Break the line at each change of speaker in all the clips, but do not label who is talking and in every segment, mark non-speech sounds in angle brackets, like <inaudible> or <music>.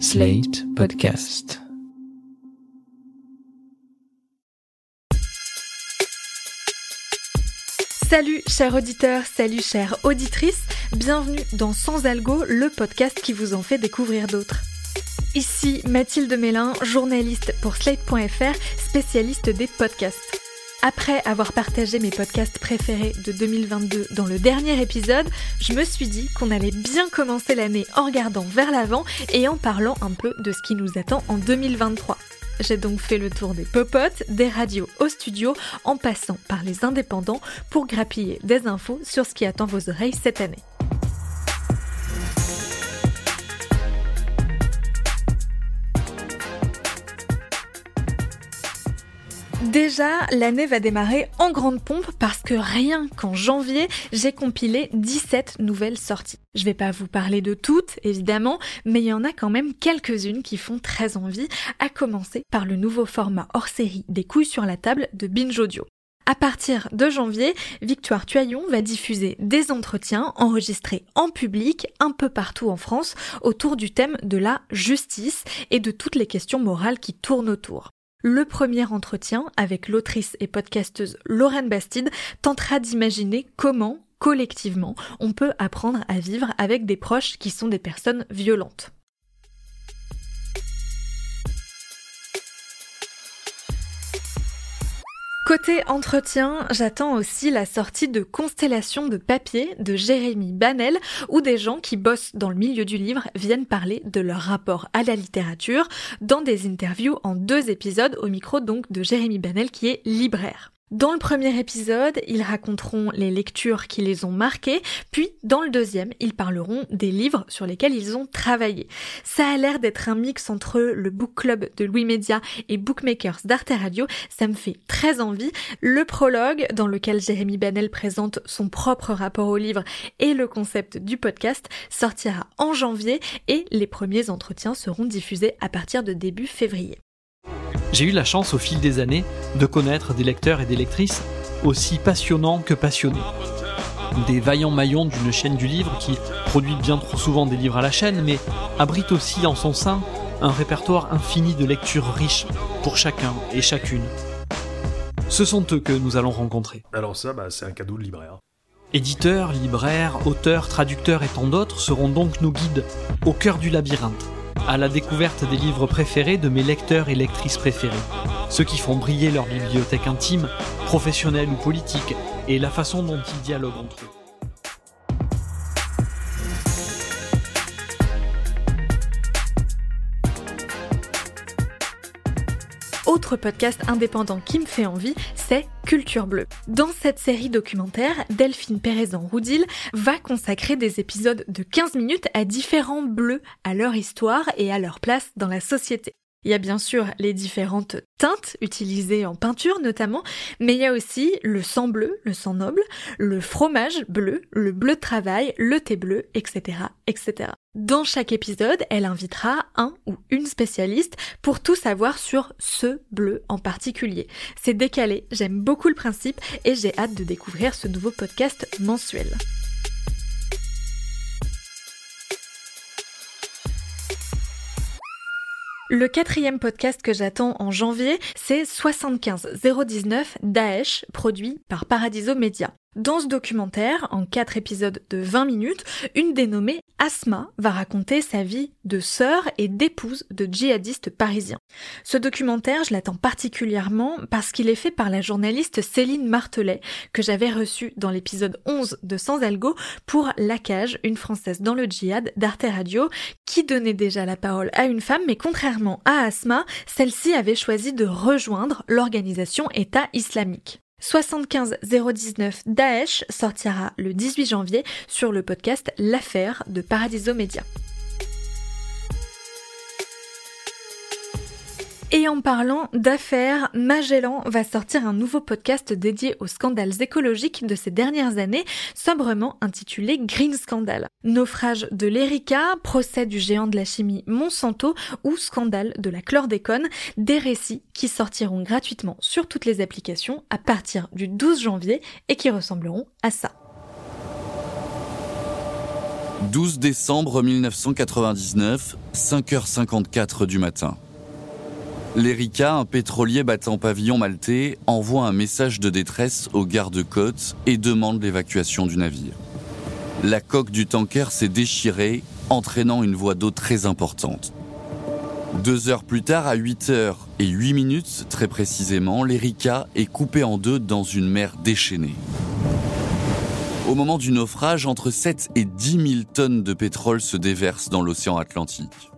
Slate Podcast.
Salut chers auditeurs, salut chères auditrices, bienvenue dans Sans Algo, le podcast qui vous en fait découvrir d'autres. Ici Mathilde Mélin, journaliste pour Slate.fr, spécialiste des podcasts. Après avoir partagé mes podcasts préférés de 2022 dans le dernier épisode, je me suis dit qu'on allait bien commencer l'année en regardant vers l'avant et en parlant un peu de ce qui nous attend en 2023. J'ai donc fait le tour des popotes, des radios au studio, en passant par les indépendants pour grappiller des infos sur ce qui attend vos oreilles cette année. Déjà, l'année va démarrer en grande pompe parce que rien qu'en janvier, j'ai compilé 17 nouvelles sorties. Je vais pas vous parler de toutes, évidemment, mais il y en a quand même quelques-unes qui font très envie, à commencer par le nouveau format hors série des couilles sur la table de Binge Audio. À partir de janvier, Victoire Tuaillon va diffuser des entretiens enregistrés en public un peu partout en France autour du thème de la justice et de toutes les questions morales qui tournent autour. Le premier entretien avec l'autrice et podcasteuse Lorraine Bastide tentera d'imaginer comment, collectivement, on peut apprendre à vivre avec des proches qui sont des personnes violentes. Côté entretien, j'attends aussi la sortie de Constellation de papier de Jérémy Banel, où des gens qui bossent dans le milieu du livre viennent parler de leur rapport à la littérature dans des interviews en deux épisodes au micro donc de Jérémy Banel qui est libraire. Dans le premier épisode, ils raconteront les lectures qui les ont marquées, puis dans le deuxième, ils parleront des livres sur lesquels ils ont travaillé. Ça a l'air d'être un mix entre le book club de Louis Média et Bookmakers d'Arte Radio, ça me fait très envie. Le prologue, dans lequel Jérémy Banel présente son propre rapport au livre et le concept du podcast, sortira en janvier et les premiers entretiens seront diffusés à partir de début février.
J'ai eu la chance au fil des années de connaître des lecteurs et des lectrices aussi passionnants que passionnés. Des vaillants maillons d'une chaîne du livre qui produit bien trop souvent des livres à la chaîne, mais abrite aussi en son sein un répertoire infini de lectures riches pour chacun et chacune. Ce sont eux que nous allons rencontrer.
Alors ça, bah, c'est un cadeau de libraire.
Éditeurs, libraires, auteurs, traducteurs et tant d'autres seront donc nos guides au cœur du labyrinthe à la découverte des livres préférés de mes lecteurs et lectrices préférés, ceux qui font briller leur bibliothèque intime, professionnelle ou politique, et la façon dont ils dialoguent entre eux.
Autre podcast indépendant qui me fait envie, c'est Culture Bleue. Dans cette série documentaire, Delphine Pérezan-Roudil va consacrer des épisodes de 15 minutes à différents bleus, à leur histoire et à leur place dans la société. Il y a bien sûr les différentes teintes utilisées en peinture notamment, mais il y a aussi le sang bleu, le sang noble, le fromage bleu, le bleu de travail, le thé bleu, etc., etc. Dans chaque épisode, elle invitera un ou une spécialiste pour tout savoir sur ce bleu en particulier. C'est décalé, j'aime beaucoup le principe et j'ai hâte de découvrir ce nouveau podcast mensuel. Le quatrième podcast que j'attends en janvier, c'est 75019 Daesh, produit par Paradiso Media. Dans ce documentaire, en quatre épisodes de 20 minutes, une dénommée Asma va raconter sa vie de sœur et d'épouse de djihadistes parisiens. Ce documentaire, je l'attends particulièrement parce qu'il est fait par la journaliste Céline Martelet, que j'avais reçue dans l'épisode 11 de Sans Algo pour La Cage, une française dans le djihad d'Arte Radio, qui donnait déjà la parole à une femme, mais contrairement à Asma, celle-ci avait choisi de rejoindre l'organisation État islamique. 75019 Daesh sortira le 18 janvier sur le podcast L'affaire de Paradiso Media. Et en parlant d'affaires, Magellan va sortir un nouveau podcast dédié aux scandales écologiques de ces dernières années, sobrement intitulé Green Scandal. Naufrage de l'Erika, procès du géant de la chimie Monsanto ou scandale de la chlordécone, des récits qui sortiront gratuitement sur toutes les applications à partir du 12 janvier et qui ressembleront à ça.
12 décembre 1999, 5h54 du matin. L'Erika, un pétrolier battant pavillon maltais, envoie un message de détresse aux gardes-côtes et demande l'évacuation du navire. La coque du tanker s'est déchirée, entraînant une voie d'eau très importante. Deux heures plus tard, à 8 heures et 8 minutes très précisément, l'Erika est coupée en deux dans une mer déchaînée. Au moment du naufrage, entre 7 et 10 000 tonnes de pétrole se déversent dans l'océan Atlantique.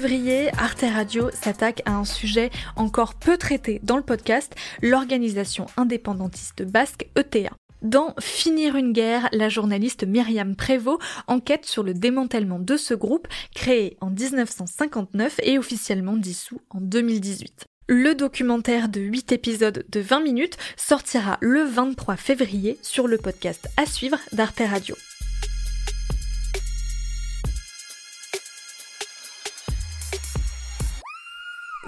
Février, Arte Radio s'attaque à un sujet encore peu traité dans le podcast, l'organisation indépendantiste basque ETA. Dans Finir une guerre, la journaliste Myriam Prévost enquête sur le démantèlement de ce groupe créé en 1959 et officiellement dissous en 2018. Le documentaire de 8 épisodes de 20 minutes sortira le 23 février sur le podcast à suivre d'Arte Radio.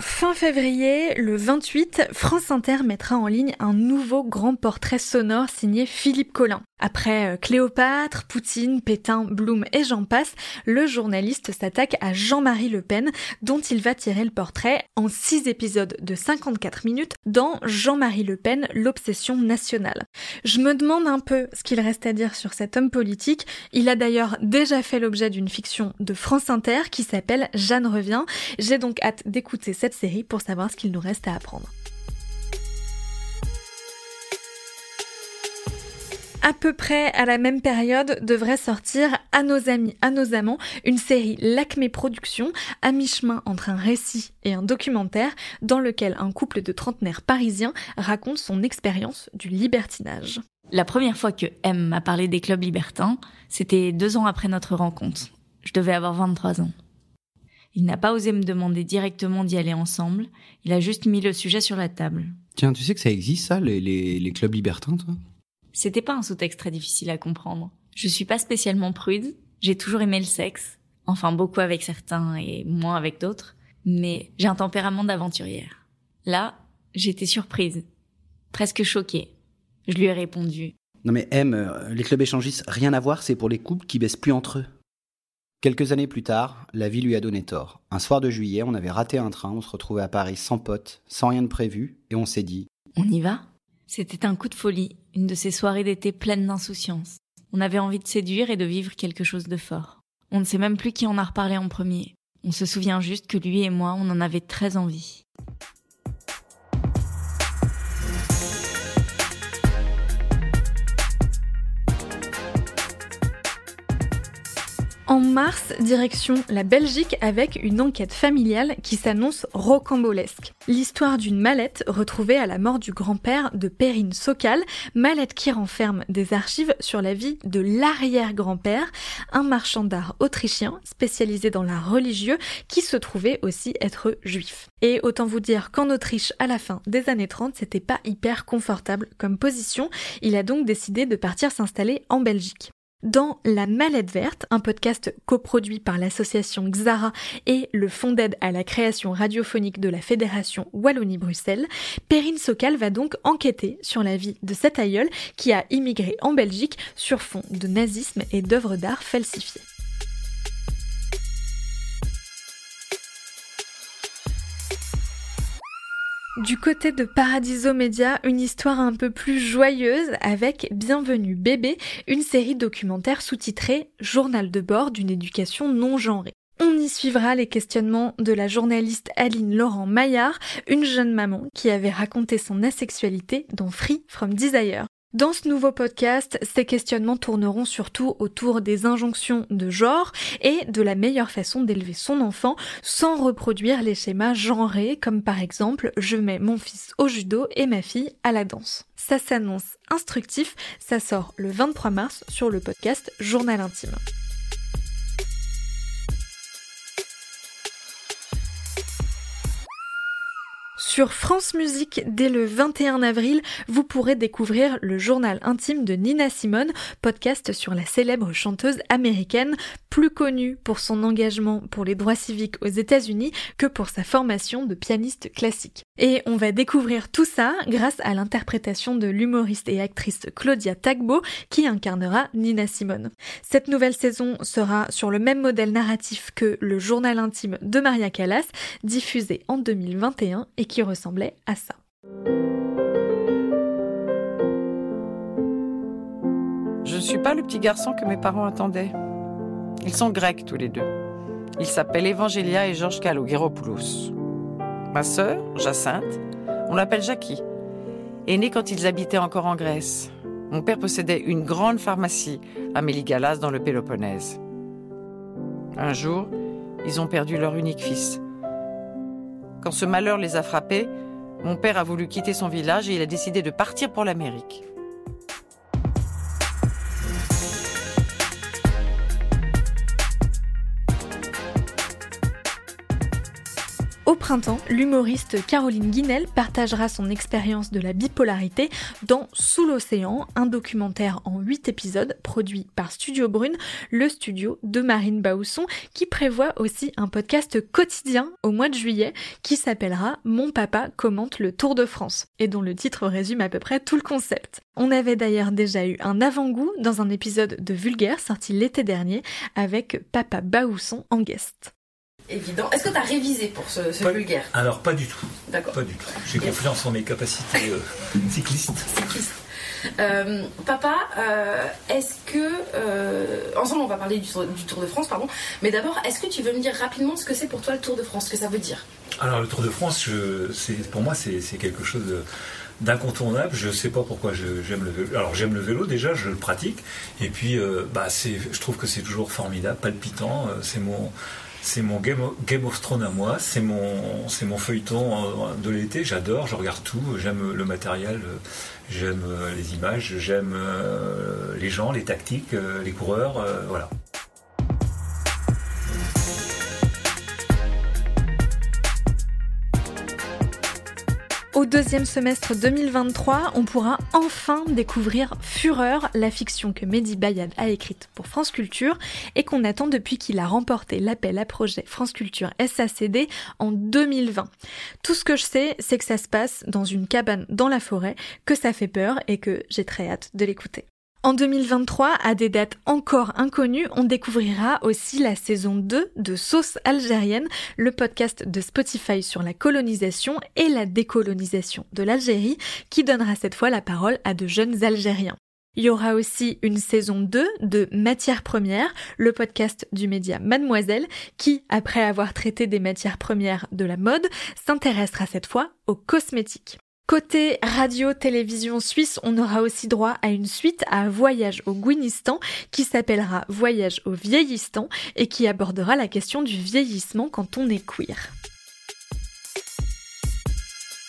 Fin février, le 28, France Inter mettra en ligne un nouveau grand portrait sonore signé Philippe Collin. Après euh, Cléopâtre, Poutine, Pétain, Blum et j'en passe, le journaliste s'attaque à Jean-Marie Le Pen, dont il va tirer le portrait en 6 épisodes de 54 minutes dans Jean-Marie Le Pen, l'obsession nationale. Je me demande un peu ce qu'il reste à dire sur cet homme politique. Il a d'ailleurs déjà fait l'objet d'une fiction de France Inter qui s'appelle Jeanne revient. J'ai donc hâte d'écouter cette série pour savoir ce qu'il nous reste à apprendre. À peu près à la même période devrait sortir À nos amis, à nos amants, une série Lacmé Productions, à mi-chemin entre un récit et un documentaire, dans lequel un couple de trentenaires parisiens raconte son expérience du libertinage.
La première fois que M m'a parlé des clubs libertins, c'était deux ans après notre rencontre. Je devais avoir 23 ans. Il n'a pas osé me demander directement d'y aller ensemble, il a juste mis le sujet sur la table.
Tiens, tu sais que ça existe ça, les, les, les clubs libertins, toi?
C'était pas un sous-texte très difficile à comprendre. Je suis pas spécialement prude, j'ai toujours aimé le sexe, enfin beaucoup avec certains et moins avec d'autres, mais j'ai un tempérament d'aventurière. Là, j'étais surprise, presque choquée. Je lui ai répondu.
Non mais M, euh, les clubs échangistes, rien à voir, c'est pour les couples qui baissent plus entre eux. Quelques années plus tard, la vie lui a donné tort. Un soir de juillet, on avait raté un train, on se retrouvait à Paris sans potes, sans rien de prévu, et on s'est dit
On y va? C'était un coup de folie, une de ces soirées d'été pleines d'insouciance. On avait envie de séduire et de vivre quelque chose de fort. On ne sait même plus qui en a reparlé en premier. On se souvient juste que lui et moi, on en avait très envie.
Mars, direction la Belgique avec une enquête familiale qui s'annonce rocambolesque. L'histoire d'une mallette retrouvée à la mort du grand-père de Perrine Sokal, mallette qui renferme des archives sur la vie de l'arrière-grand-père, un marchand d'art autrichien spécialisé dans l'art religieux qui se trouvait aussi être juif. Et autant vous dire qu'en Autriche, à la fin des années 30, c'était pas hyper confortable comme position, il a donc décidé de partir s'installer en Belgique. Dans La Mallette Verte, un podcast coproduit par l'association Xara et le Fonds d'aide à la création radiophonique de la Fédération Wallonie-Bruxelles, Perrine Sokal va donc enquêter sur la vie de cet aïeul qui a immigré en Belgique sur fond de nazisme et d'œuvres d'art falsifiées. Du côté de Paradiso Media, une histoire un peu plus joyeuse avec Bienvenue bébé, une série documentaire sous-titrée Journal de bord d'une éducation non genrée. On y suivra les questionnements de la journaliste Aline Laurent Maillard, une jeune maman qui avait raconté son asexualité dans Free from Desire. Dans ce nouveau podcast, ces questionnements tourneront surtout autour des injonctions de genre et de la meilleure façon d'élever son enfant sans reproduire les schémas genrés comme par exemple je mets mon fils au judo et ma fille à la danse. Ça s'annonce instructif, ça sort le 23 mars sur le podcast Journal Intime. Sur France Musique, dès le 21 avril, vous pourrez découvrir le journal intime de Nina Simone, podcast sur la célèbre chanteuse américaine, plus connue pour son engagement pour les droits civiques aux États-Unis que pour sa formation de pianiste classique. Et on va découvrir tout ça grâce à l'interprétation de l'humoriste et actrice Claudia Tagbo qui incarnera Nina Simone. Cette nouvelle saison sera sur le même modèle narratif que le journal intime de Maria Callas, diffusé en 2021 et qui ressemblait à ça.
Je ne suis pas le petit garçon que mes parents attendaient. Ils sont grecs tous les deux. Ils s'appellent Evangelia et Georges Kalogeropoulos. Ma sœur, Jacinthe, on l'appelle Jackie, est née quand ils habitaient encore en Grèce. Mon père possédait une grande pharmacie à Méligalas dans le Péloponnèse. Un jour, ils ont perdu leur unique fils. Quand ce malheur les a frappés, mon père a voulu quitter son village et il a décidé de partir pour l'Amérique.
Printemps, l'humoriste Caroline Guinel partagera son expérience de la bipolarité dans Sous l'océan, un documentaire en 8 épisodes produit par Studio Brune, le studio de Marine Bausson, qui prévoit aussi un podcast quotidien au mois de juillet qui s'appellera Mon papa commente le Tour de France et dont le titre résume à peu près tout le concept. On avait d'ailleurs déjà eu un avant-goût dans un épisode de Vulgaire sorti l'été dernier avec Papa Baousson en guest
évident. Est-ce que tu as révisé pour ce, vulgaire
Alors, pas du tout.
D'accord.
Pas du tout. J'ai confiance en mes capacités euh, <laughs> cyclistes.
Cycliste. Euh, papa, euh, est-ce que ensemble on va parler du tour, de France, pardon. Mais d'abord, est-ce que tu veux me dire rapidement ce que c'est pour toi le Tour de France, ce que ça veut dire
Alors le Tour de France, je, pour moi, c'est quelque chose d'incontournable. Je ne sais pas pourquoi j'aime le vélo. Alors j'aime le vélo déjà, je le pratique. Et puis, bah, je trouve que c'est toujours formidable, palpitant. c'est mon c'est mon Game of, Thrones à moi, c'est mon, c'est mon feuilleton euh, de l'été, j'adore, je regarde tout, j'aime le matériel, euh, j'aime euh, les images, j'aime les gens, les tactiques, les coureurs, voilà.
Au deuxième semestre 2023, on pourra enfin découvrir Fureur, la fiction que Mehdi Bayad a écrite pour France Culture et qu'on attend depuis qu'il a remporté l'appel à projet France Culture SACD en 2020. Tout ce que je sais, c'est que ça se passe dans une cabane dans la forêt, que ça fait peur et que j'ai très hâte de l'écouter. En 2023, à des dates encore inconnues, on découvrira aussi la saison 2 de Sauce algérienne, le podcast de Spotify sur la colonisation et la décolonisation de l'Algérie, qui donnera cette fois la parole à de jeunes Algériens. Il y aura aussi une saison 2 de Matières premières, le podcast du média Mademoiselle, qui, après avoir traité des matières premières de la mode, s'intéressera cette fois aux cosmétiques. Côté radio-télévision suisse, on aura aussi droit à une suite à Voyage au Guinistan qui s'appellera Voyage au vieillissant et qui abordera la question du vieillissement quand on est queer.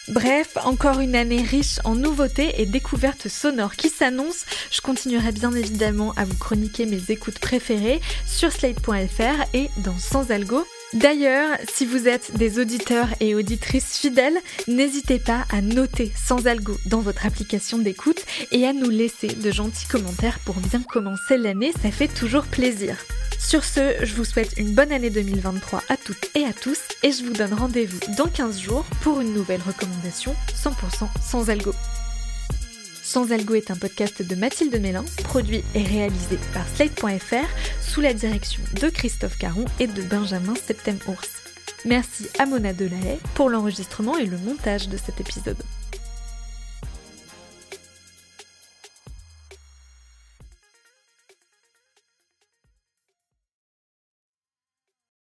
Bref, encore une année riche en nouveautés et découvertes sonores qui s'annoncent. Je continuerai bien évidemment à vous chroniquer mes écoutes préférées sur slate.fr et dans Sans Algo. D'ailleurs, si vous êtes des auditeurs et auditrices fidèles, n'hésitez pas à noter sans algo dans votre application d'écoute et à nous laisser de gentils commentaires pour bien commencer l'année, ça fait toujours plaisir. Sur ce, je vous souhaite une bonne année 2023 à toutes et à tous et je vous donne rendez-vous dans 15 jours pour une nouvelle recommandation 100% sans algo. Sans Algo est un podcast de Mathilde Mélin, produit et réalisé par Slate.fr sous la direction de Christophe Caron et de Benjamin Septem-Ours. Merci à Mona Delahaye pour l'enregistrement et le montage de cet épisode.